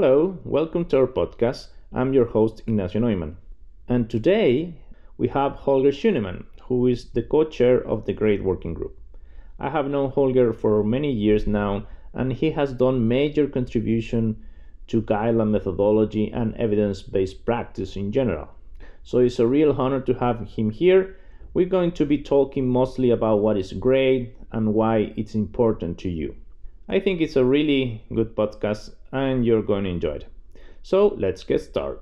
Hello, welcome to our podcast. I'm your host, Ignacio Neumann. And today we have Holger Schünemann, who is the co chair of the GRADE Working Group. I have known Holger for many years now, and he has done major contribution to guideline methodology and evidence based practice in general. So it's a real honor to have him here. We're going to be talking mostly about what is GRADE and why it's important to you. I think it's a really good podcast and you're going to enjoy it. So let's get started.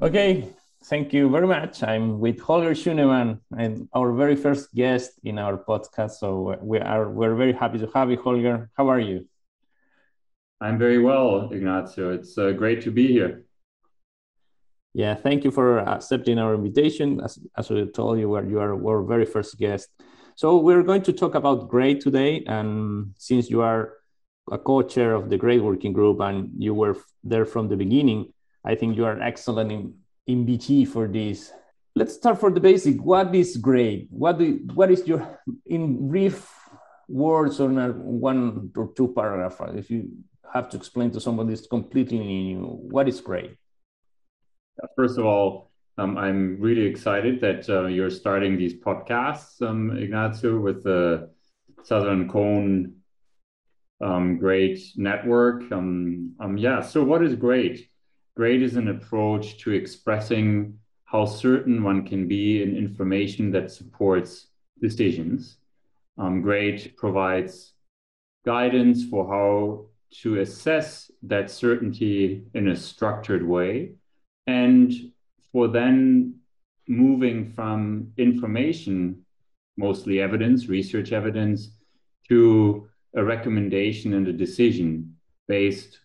Okay, thank you very much. I'm with Holger Schünemann and our very first guest in our podcast. So we are we're very happy to have you, Holger. How are you? I'm very well, Ignacio. It's uh, great to be here. Yeah, thank you for accepting our invitation. As, as we told you, you are our very first guest. So we're going to talk about GRADE today. And since you are a co-chair of the GRADE Working Group and you were there from the beginning, I think you are excellent in, in BT for this. Let's start for the basic. What is GRADE? What do what is your in brief words or one or two paragraphs? If you have to explain to someone this completely new, what is GRADE? First of all, um, I'm really excited that uh, you're starting these podcasts, um, Ignacio, with the Southern Cone um, GRADE Network. Um, um, yeah, so what is GRADE? GRADE is an approach to expressing how certain one can be in information that supports decisions. Um, GRADE provides guidance for how to assess that certainty in a structured way and for then moving from information, mostly evidence, research evidence, to a recommendation and a decision based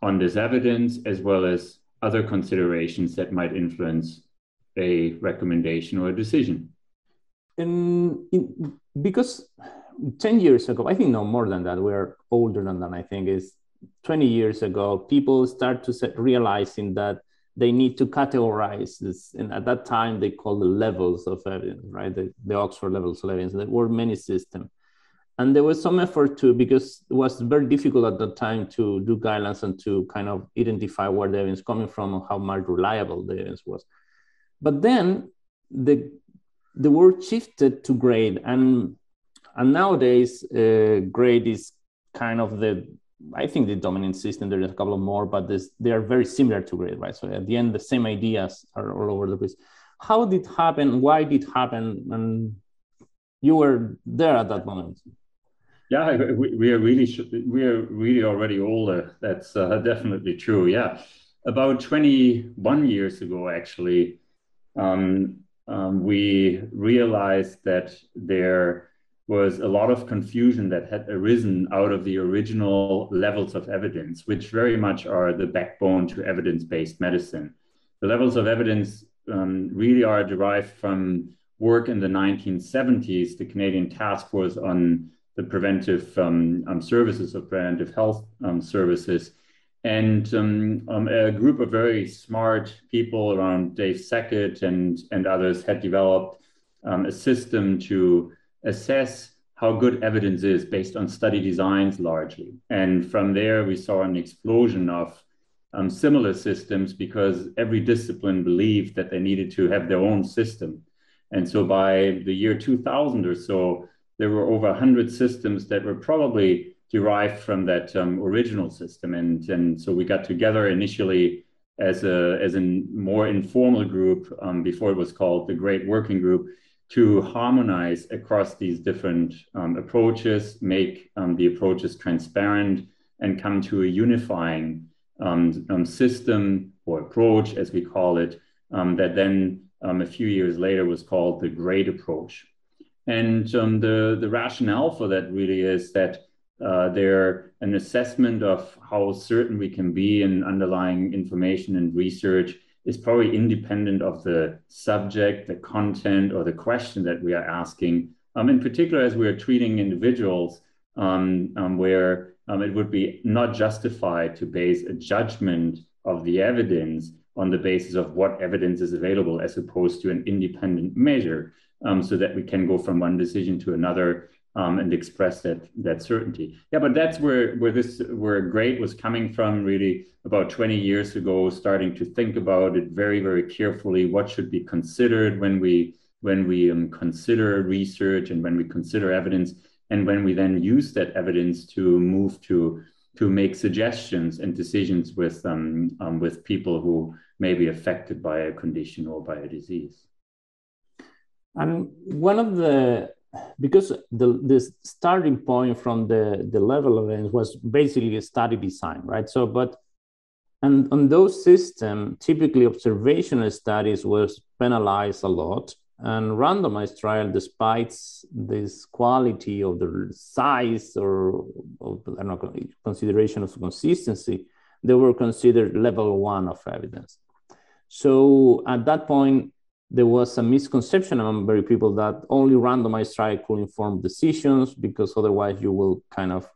on this evidence, as well as other considerations that might influence a recommendation or a decision. In, because 10 years ago, I think no more than that, we're older than that, I think is 20 years ago, people start to set, realizing that they need to categorize this. And at that time, they called the levels of evidence, right? The, the Oxford levels of evidence. There were many systems. And there was some effort to, because it was very difficult at that time to do guidelines and to kind of identify where the evidence coming from and how much reliable the evidence was. But then the, the word shifted to grade. And, and nowadays, uh, grade is kind of the I think the dominant system, there's a couple of more, but this, they are very similar to GRADE, right? So at the end, the same ideas are all over the place. How did it happen? Why did it happen? And you were there at that moment. Yeah, we, we are really we are really already older. That's uh, definitely true. Yeah, about 21 years ago, actually, um, um, we realized that there was a lot of confusion that had arisen out of the original levels of evidence, which very much are the backbone to evidence based medicine. The levels of evidence um, really are derived from work in the 1970s, the Canadian Task Force on the Preventive um, um, Services of Preventive Health um, Services. And um, um, a group of very smart people around Dave Sackett and, and others had developed a system to assess how good evidence is based on study designs largely. And from there, we saw an explosion of um, similar systems because every discipline believed that they needed to have their own system. And so by the year 2000 or so, there were over 100 systems that were probably derived from that um, original system. And, and so we got together initially as a, as a more informal group um, before it was called the GRADE Working Group to harmonize across these different um, approaches, make um, the approaches transparent, and come to a unifying um, um system or approach, as we call it, um, that then um, a few years later was called the GRADE approach. And the, the rationale for that really is that uh, they're an assessment of how certain we can be in underlying information and research is probably independent of the subject, the content, or the question that we are asking. Um, in particular, as we are treating individuals, um, um, where um, it would be not justified to base a judgment of the evidence on the basis of what evidence is available, as opposed to an independent measure, um, so that we can go from one decision to another um, and express that that certainty. Yeah, but that's where where this where GRADE was coming from. Really, about 20 years ago, starting to think about it very very carefully. What should be considered when we when we um, consider research and when we consider evidence, and when we then use that evidence to move to to make suggestions and decisions with um, um, with people who may be affected by a condition or by a disease. And one of the because the the starting point from the the level of evidence was basically a study design, right? So, but and on those systems, typically observational studies was penalized a lot, and randomized trial, despite this quality of the size or of, I don't know, consideration of consistency, they were considered level one of evidence. So at that point, there was a misconception among very people that only randomized trial could inform decisions because otherwise you will kind of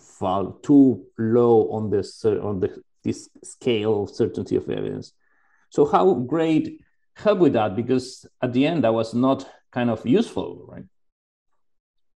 fall too low on this on the this scale of certainty of evidence. So how GRADE help with that? Because at the end that was not kind of useful, right?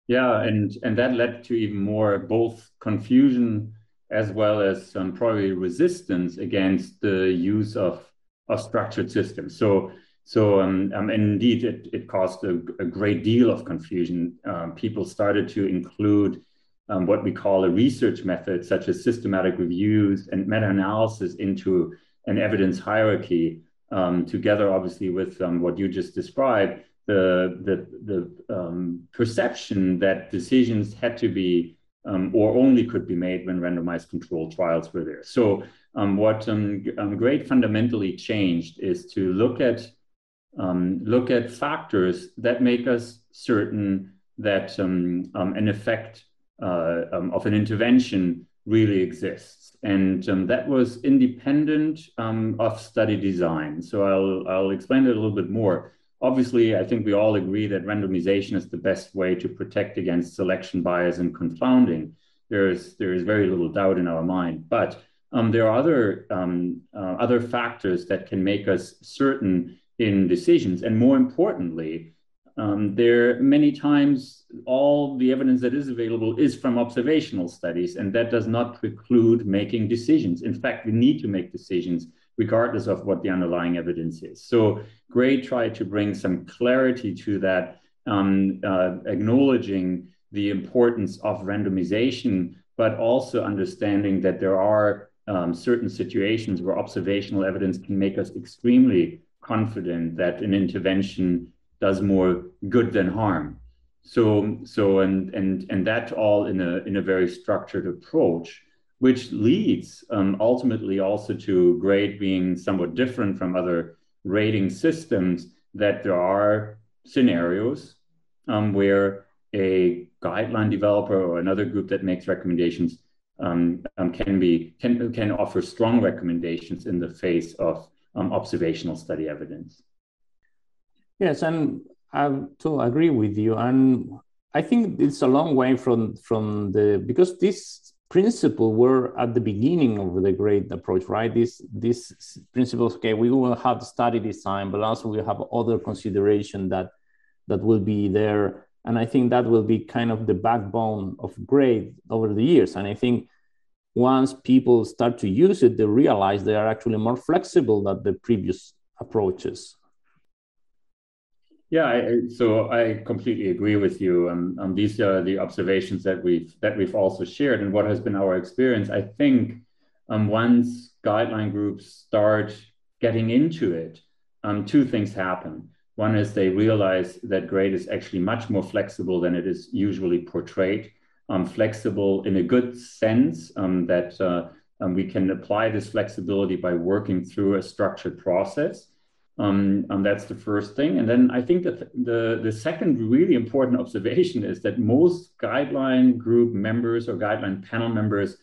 Yeah, and and that led to even more both confusion as well as um, probably resistance against the use of of structured systems. So so um, um, indeed, it, it caused a, a, great deal of confusion. Um, people started to include um, what we call a research method, such as systematic reviews and meta-analysis into an evidence hierarchy, um, together obviously with um, what you just described, the, the, the perception that decisions had to be or only could be made when randomized controlled trials were there. So what GRADE fundamentally changed is to look at um, look at factors that make us certain that um, um, an effect uh, um, of an intervention really exists. And um, that was independent um, of study design. So I'll, I'll explain it a little bit more. Obviously, I think we all agree that randomization is the best way to protect against selection bias and confounding. There is, there is very little doubt in our mind. But um, there are other, um, uh, other factors that can make us certain in decisions. And more importantly, um, there many times all the evidence that is available is from observational studies, and that does not preclude making decisions. In fact, we need to make decisions regardless of what the underlying evidence is. So GRADE tried to bring some clarity to that, um, uh, acknowledging the importance of randomization, but also understanding that there are um, certain situations where observational evidence can make us extremely confident that an intervention does more good than harm. So, so and and and that all in a in a very structured approach, which leads um, ultimately also to grade being somewhat different from other rating systems. That there are scenarios um, where a guideline developer or another group that makes recommendations um, um, can be can can offer strong recommendations in the face of um, observational study evidence. Yes, and I to agree with you. And I think it's a long way from from the because this principle were at the beginning of the GRADE approach, right? This this principles, okay, we will have the study design, but also we have other consideration that that will be there. And I think that will be kind of the backbone of grade over the years. And I think once people start to use it, they realize they are actually more flexible than the previous approaches. Yeah, I, so I completely agree with you. Um, um, these are the observations that we've that we've also shared, and what has been our experience. I think um, once guideline groups start getting into it, um, two things happen. One is they realize that GRADE is actually much more flexible than it is usually portrayed um, flexible in a good sense um, that uh, um, we can apply this flexibility by working through a structured process. Um, and that's the first thing. And then I think that the, the second really important observation is that most guideline group members or guideline panel members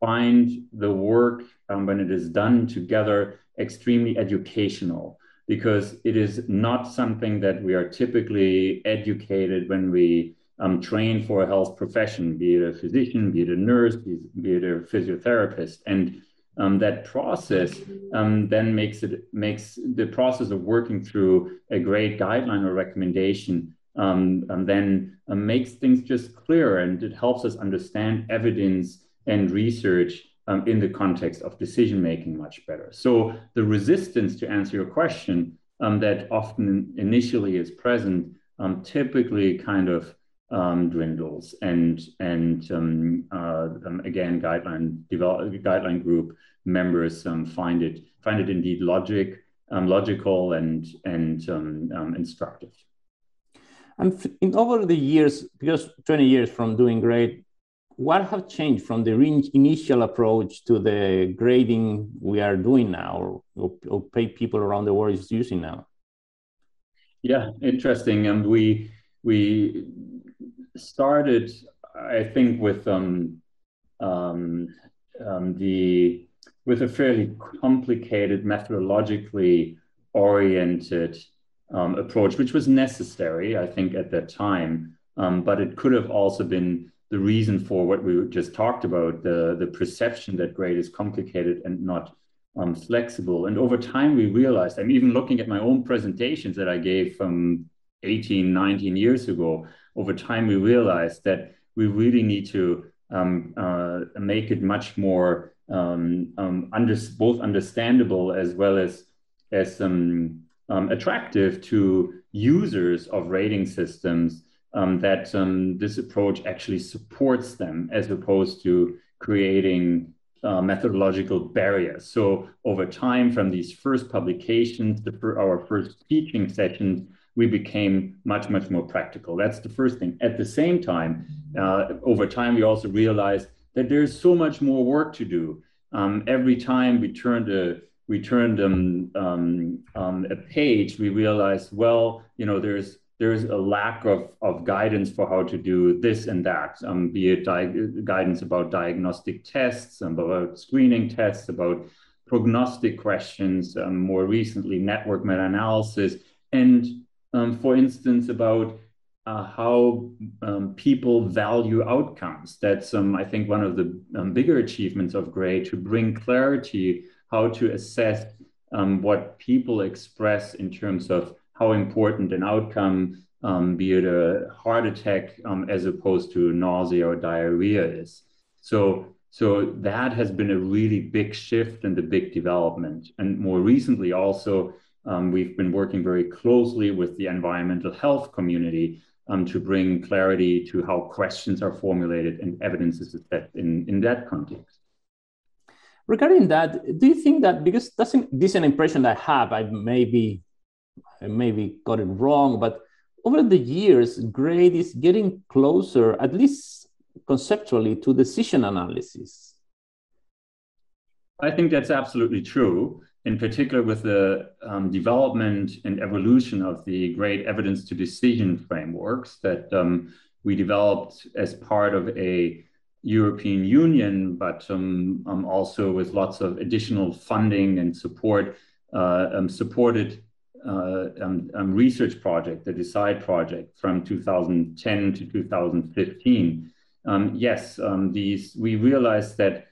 find the work um, when it is done together extremely educational because it is not something that we are typically educated when we um, trained for a health profession, be it a physician, be it a nurse, be, it a physiotherapist. And um, that process um, then makes it makes the process of working through a GRADE guideline or recommendation um, and then uh, makes things just clearer and it helps us understand evidence and research um, in the context of decision making much better. So the resistance to answer your question um, that often initially is present um, typically kind of um, dwindles and and um, uh, um, again guideline develop, guideline group members find it find it indeed logic logical and and instructive. And in over the years, because 20 years from doing great, what have changed from the initial approach to the grading we are doing now or, or pay people around the world is using now? Yeah, interesting. And we we started, I think, with um, um, um, the with a fairly complicated, methodologically oriented um, approach, which was necessary, I think, at that time. Um, but it could have also been the reason for what we just talked about the, the perception that grade is complicated and not um, flexible. And over time, we realized, I'm even looking at my own presentations that I gave from 18, 19 years ago. Over time, we realized that we really need to um, uh, make it much more um, um under, both understandable as well as as um, um, attractive to users of rating systems um, that this approach actually supports them as opposed to creating uh, methodological barriers. So over time, from these first publications, the, our first teaching sessions, we became much, much more practical. That's the first thing. At the same time, uh, over time, we also realized that there's so much more work to do. Um, every time we turned a we turned um, um, um, a page, we realized, well, you know, there's there's a lack of, of guidance for how to do this and that, um, be it guidance about diagnostic tests, about screening tests, about prognostic questions, um, more recently, network meta-analysis, and um, for instance, about uh, how um, people value outcomes. That's, um, I think, one of the um, bigger achievements of GRADE to bring clarity how to assess um, what people express in terms of how important an outcome, um, be it a heart attack um, as opposed to nausea or diarrhea is. So, so that has been a really big shift and a big development. And more recently, also, um, we've been working very closely with the environmental health community um, to bring clarity to how questions are formulated and evidence is assessed in, in that context. Regarding that, do you think that because that's an, this is an impression that I have, I maybe I maybe got it wrong, but over the years, grade is getting closer, at least conceptually, to decision analysis. I think that's absolutely true. In particular, with the um, development and evolution of the GRADE evidence to decision frameworks that um, we developed as part of a European Union, but um, um, also with lots of additional funding and support, uh, um, supported uh, um, research project, the DECIDE project from 2010 to 2015. Um, yes, these we realized that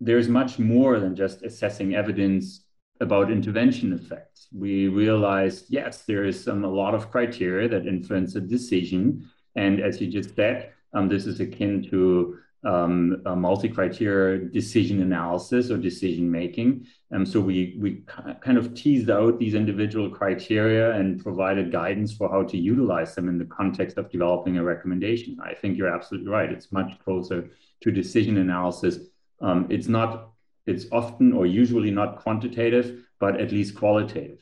there's much more than just assessing evidence about intervention effects. We realized, yes, there is um, a lot of criteria that influence a decision. And as you just said, um, this is akin to um, multi-criteria decision analysis or decision making. Um, so we we kind of teased out these individual criteria and provided guidance for how to utilize them in the context of developing a recommendation. I think you're absolutely right. It's much closer to decision analysis. Um, it's not. It's often or usually not quantitative, but at least qualitative.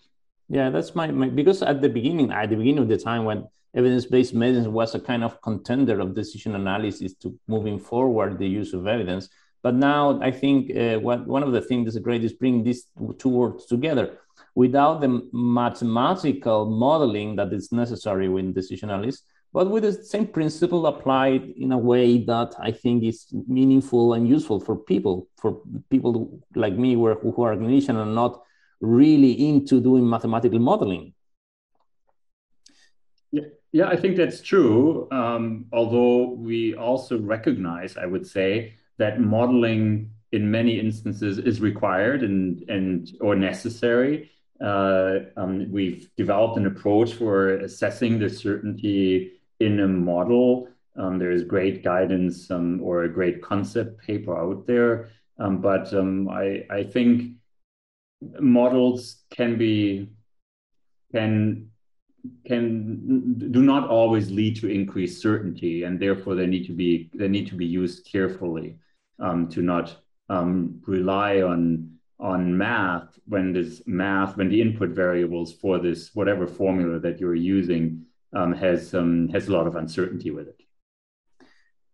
Yeah, that's my, my because at the beginning, at the beginning of the time when evidence-based medicine was a kind of contender of decision analysis to moving forward the use of evidence. But now I think uh, what, one of the things that's great is bringing these two words together. Without the mathematical modeling that is necessary with decision analysis, but with the same principle applied in a way that I think is meaningful and useful for people, for people like me who are, who are clinicians and not really into doing mathematical modeling. Yeah, yeah, I think that's true. Um, although we also recognize, I would say, that modeling in many instances is required and and or necessary. Uh, um, we've developed an approach for assessing the certainty in a model. Um, there is great guidance um, or a great concept paper out there, um, but um, I, I think models can be can can do not always lead to increased certainty, and therefore they need to be they need to be used carefully um, to not rely on on math when this math when the input variables for this whatever formula that you're using has um, has a lot of uncertainty with it.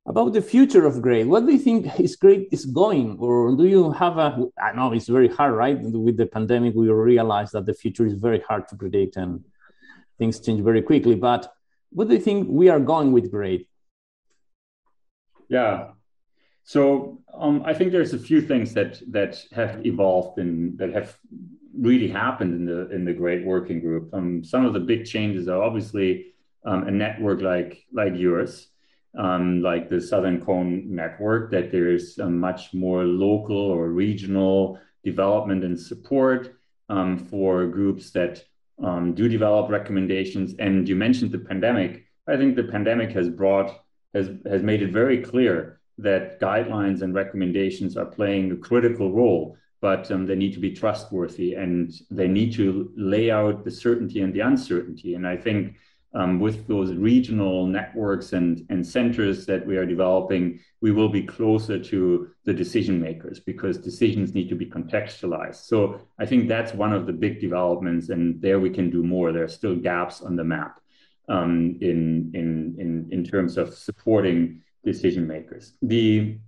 About the future of grade, what do you think is grade is going, or do you have a? I know it's very hard, right? With the pandemic, we realize that the future is very hard to predict and things change very quickly. But what do you think we are going with grade? Yeah, so um, I think there's a few things that that have evolved and that have really happened in the in the GRADE Working Group. Um, some of the big changes are obviously um, a network like like yours, um, like the Southern Cone Network, that there's a much more local or regional development and support um, for groups that um, do develop recommendations. And you mentioned the pandemic. I think the pandemic has brought has has made it very clear that guidelines and recommendations are playing a critical role, but um, they need to be trustworthy and they need to lay out the certainty and the uncertainty. And I think um, with those regional networks and, and centers that we are developing, we will be closer to the decision makers because decisions need to be contextualized. So I think that's one of the big developments, and there we can do more. There are still gaps on the map um, in, in, in, in terms of supporting decision makers. The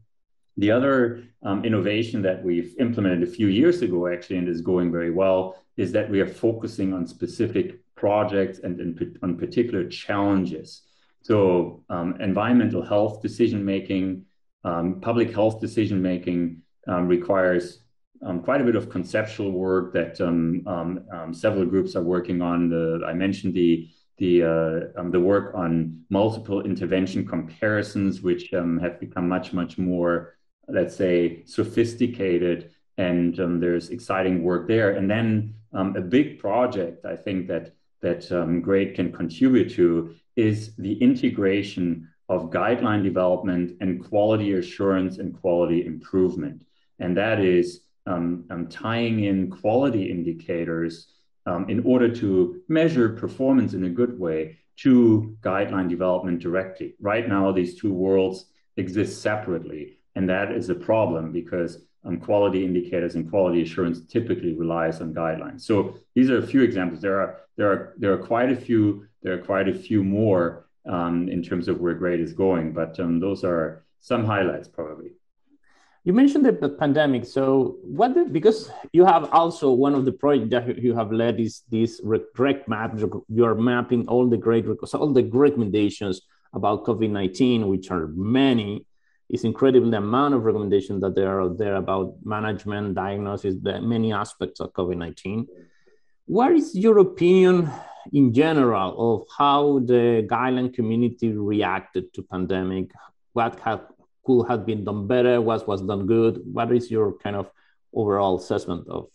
the other um, innovation that we've implemented a few years ago, actually, and is going very well, is that we are focusing on specific projects and in, on particular challenges. So, um, environmental health decision making, um, public health decision making um, requires um, quite a bit of conceptual work that um, several groups are working on. The, I mentioned the the uh, um, the work on multiple intervention comparisons, which um, have become much much more, let's say, sophisticated, and um, there's exciting work there. And then um, a big project I think that that um, GRADE can contribute to is the integration of guideline development and quality assurance and quality improvement, and that is um, tying in quality indicators um, in order to measure performance in a good way to guideline development directly. Right now, these two worlds exist separately, and that is a problem because um, quality indicators and quality assurance typically relies on guidelines. So these are a few examples. There are there are there are quite a few there are quite a few more um, in terms of where grade is going, but um, those are some highlights probably. You mentioned the pandemic. So, what the, because you have also one of the projects that you have led is this rec map. You're mapping all the great all the recommendations about COVID nineteen, which are many. It's incredible the amount of recommendations that there are there about management, diagnosis, the many aspects of COVID nineteen. What is your opinion in general of how the guideline community reacted to pandemic? What have could have been done better? What was done good? What is your kind of overall assessment of?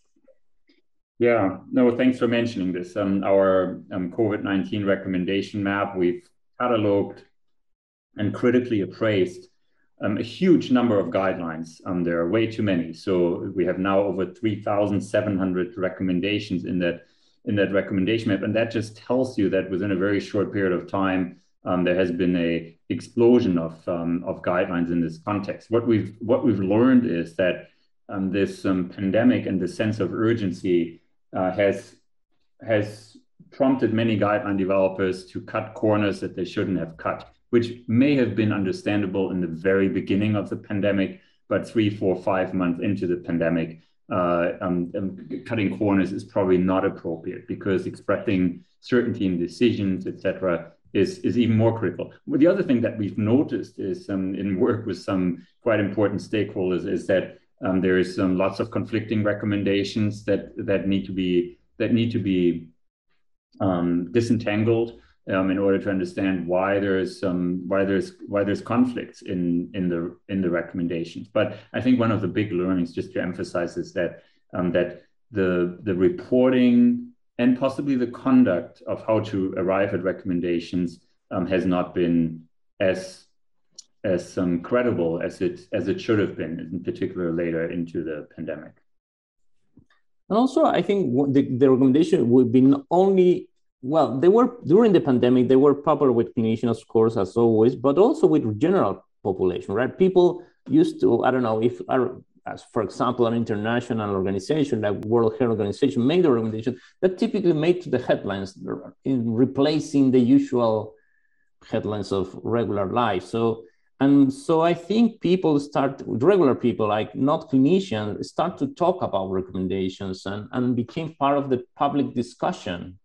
Yeah, no, thanks for mentioning this. Um, our um, COVID 19 recommendation map, we've cataloged and critically appraised um, a huge number of guidelines. Um, there are way too many. So we have now over 3,700 recommendations in that in that recommendation map, and that just tells you that within a very short period of time, um, there has been a explosion of um, of guidelines in this context. What we've what we've learned is that um, this um, pandemic and the sense of urgency uh, has has prompted many guideline developers to cut corners that they shouldn't have cut, which may have been understandable in the very beginning of the pandemic, but three, four, five months into the pandemic, uh, um, um, cutting corners is probably not appropriate because expressing certainty in decisions, etc., is, is even more critical. Well, the other thing that we've noticed is um, in work with some quite important stakeholders is that um, there is lots of conflicting recommendations that that need to be that need to be um, disentangled um, in order to understand why there's um, why there's why there's conflicts in in the in the recommendations. But I think one of the big learnings, just to emphasize, is that that the the reporting and possibly the conduct of how to arrive at recommendations um, has not been as as um, credible as it as it should have been, in particular later into the pandemic. And also, I think the, the recommendation would be not only well, they were during the pandemic, they were popular with clinicians, of course, as always, but also with general population, right? People used to, I don't know, if as for example, an international organization like World Health Organization made a recommendation that typically made to the headlines in replacing the usual headlines of regular life. So and so I think people start, regular people, like not clinicians, start to talk about recommendations and, and became part of the public discussion.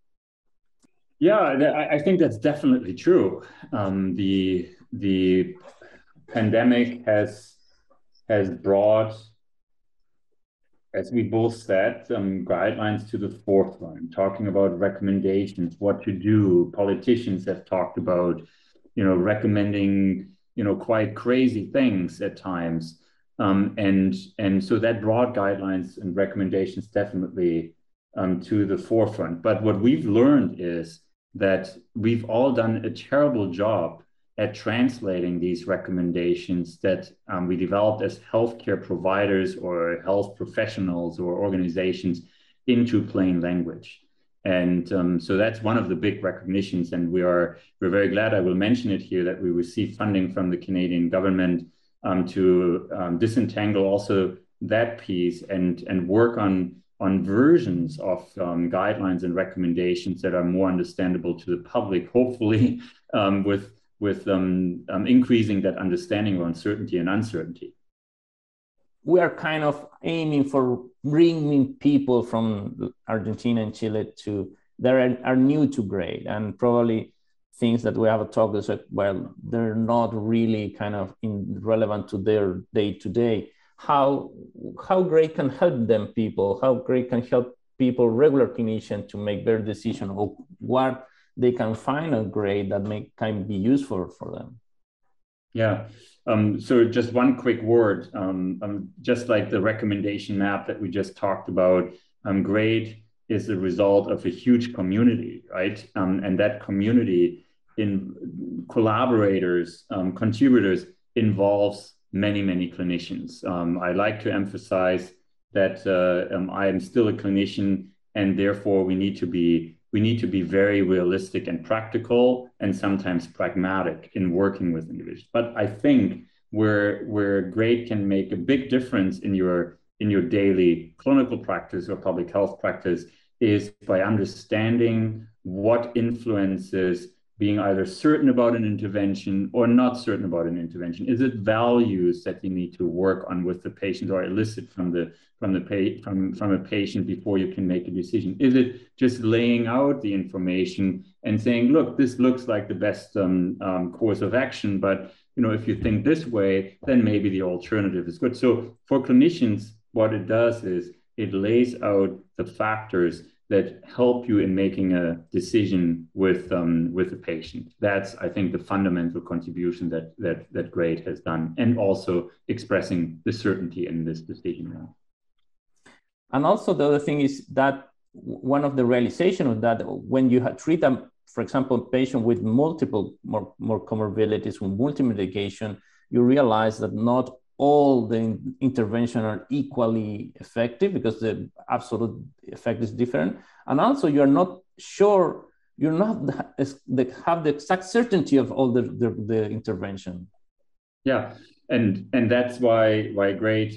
Yeah, I think that's definitely true. Um, the the pandemic has has brought, as we both said, um, guidelines to the forefront, talking about recommendations, what to do. Politicians have talked about, you know, recommending you know quite crazy things at times um, and and so that brought guidelines and recommendations definitely um, to the forefront but what we've learned is that we've all done a terrible job at translating these recommendations that um, we developed as healthcare providers or health professionals or organizations into plain language and um, so that's one of the big recognitions, and we are we're very glad. I will mention it here that we received funding from the Canadian government um, to um, disentangle also that piece and and work on on versions of um, guidelines and recommendations that are more understandable to the public. Hopefully, um, with with um, increasing that understanding of uncertainty and uncertainty we are kind of aiming for bringing people from Argentina and Chile to that are, are new to GRADE and probably things that we have talked about well they're not really kind of in, relevant to their day to day how how GRADE can help them people how GRADE can help people regular clinicians to make their decision of what they can find a GRADE that may can be useful for them. Yeah. Um, so just one quick word, um, um, just like the recommendation map that we just talked about, um, GRADE is the result of a huge community, right? Um, and that community in collaborators, um, contributors involves many, many clinicians. I like to emphasize that uh, I am still a clinician and therefore we need to be we need to be very realistic and practical and sometimes pragmatic in working with individuals. But I think where where GRADE can make a big difference in your in your daily clinical practice or public health practice is by understanding what influences being either certain about an intervention or not certain about an intervention? Is it values that you need to work on with the patient or elicit from the from the pa- from from a patient before you can make a decision? Is it just laying out the information and saying, look, this looks like the best um, um, course of action, but you know, if you think this way, then maybe the alternative is good. So for clinicians, what it does is it lays out the factors that help you in making a decision with um, with the patient. That's I think the fundamental contribution that that that GRADE has done, and also expressing the certainty in this decision. And also the other thing is that one of the realization of that when you treat them, for example, patient with multiple more, more comorbidities with multi-medication, you realize that not all the intervention are equally effective because the absolute effect is different. And also you're not sure you're not the, have the exact certainty of all the, the, the, intervention. Yeah. And and that's why why GRADE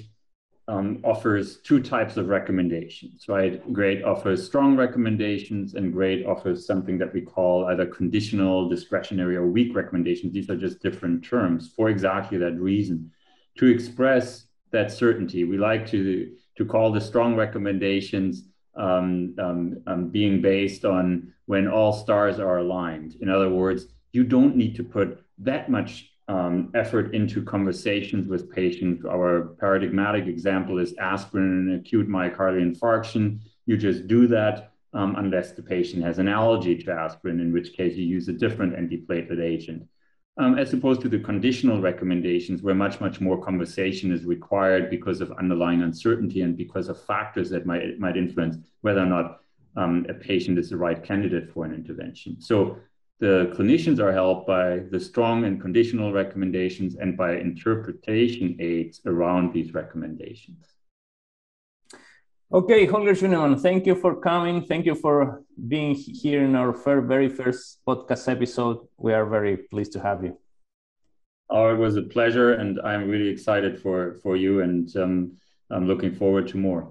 um, offers two types of recommendations right? GRADE offers strong recommendations and GRADE offers something that we call either conditional discretionary or weak recommendations. These are just different terms for exactly that reason to express that certainty. We like to, to call the strong recommendations um, um, um, being based on when all stars are aligned. In other words, you don't need to put that much um, effort into conversations with patients. Our paradigmatic example is aspirin and acute myocardial infarction. You just do that um, unless the patient has an allergy to aspirin, in which case you use a different antiplatelet agent. Um, as opposed to the conditional recommendations, where much, much more conversation is required because of underlying uncertainty and because of factors that might, might influence whether or not um, a patient is the right candidate for an intervention. So the clinicians are helped by the strong and conditional recommendations and by interpretation aids around these recommendations. Okay, Holger Schünemann, thank you for coming. Thank you for being here in our very first podcast episode. We are very pleased to have you. Oh, it was a pleasure, and I'm really excited for for you, and um, I'm looking forward to more.